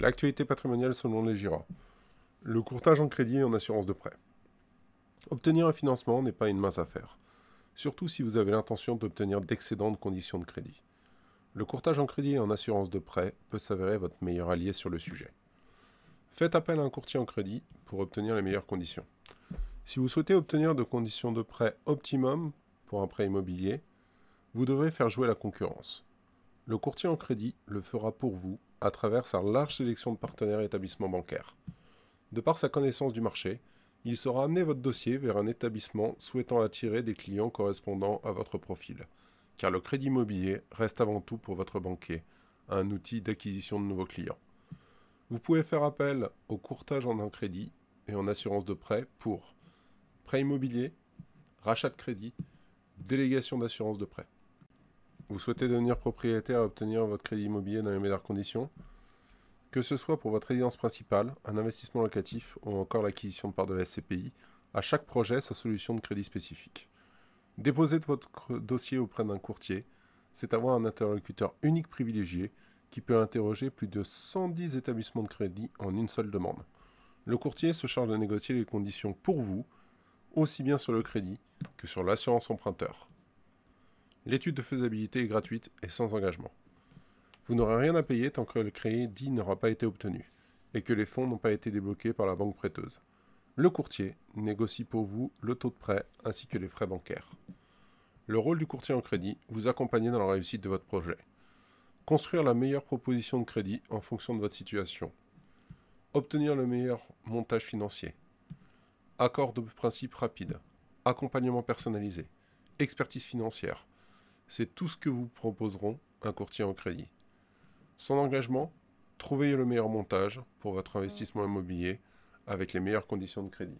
L'actualité patrimoniale selon les GIRA. Le courtage en crédit et en assurance de prêt. Obtenir un financement n'est pas une mince affaire, surtout si vous avez l'intention d'obtenir d'excédentes conditions de crédit. Le courtage en crédit et en assurance de prêt peut s'avérer votre meilleur allié sur le sujet. Faites appel à un courtier en crédit pour obtenir les meilleures conditions. Si vous souhaitez obtenir de conditions de prêt optimum pour un prêt immobilier, vous devrez faire jouer la concurrence. Le courtier en crédit le fera pour vous à travers sa large sélection de partenaires et établissements bancaires. De par sa connaissance du marché, il saura amener votre dossier vers un établissement souhaitant attirer des clients correspondant à votre profil, car le crédit immobilier reste avant tout pour votre banquier un outil d'acquisition de nouveaux clients. Vous pouvez faire appel au courtage en un crédit et en assurance de prêt pour prêt immobilier, rachat de crédit, délégation d'assurance de prêt. Vous souhaitez devenir propriétaire et obtenir votre crédit immobilier dans les meilleures conditions Que ce soit pour votre résidence principale, un investissement locatif ou encore l'acquisition de parts de SCPI, à chaque projet sa solution de crédit spécifique. Déposer votre dossier auprès d'un courtier, c'est avoir un interlocuteur unique privilégié qui peut interroger plus de 110 établissements de crédit en une seule demande. Le courtier se charge de négocier les conditions pour vous, aussi bien sur le crédit que sur l'assurance emprunteur. L'étude de faisabilité est gratuite et sans engagement. Vous n'aurez rien à payer tant que le crédit n'aura pas été obtenu et que les fonds n'ont pas été débloqués par la banque prêteuse. Le courtier négocie pour vous le taux de prêt ainsi que les frais bancaires. Le rôle du courtier en crédit, vous accompagner dans la réussite de votre projet. Construire la meilleure proposition de crédit en fonction de votre situation. Obtenir le meilleur montage financier. Accord de principe rapide. Accompagnement personnalisé. Expertise financière c'est tout ce que vous proposeront un courtier en crédit. Son engagement, trouvez le meilleur montage pour votre investissement immobilier avec les meilleures conditions de crédit.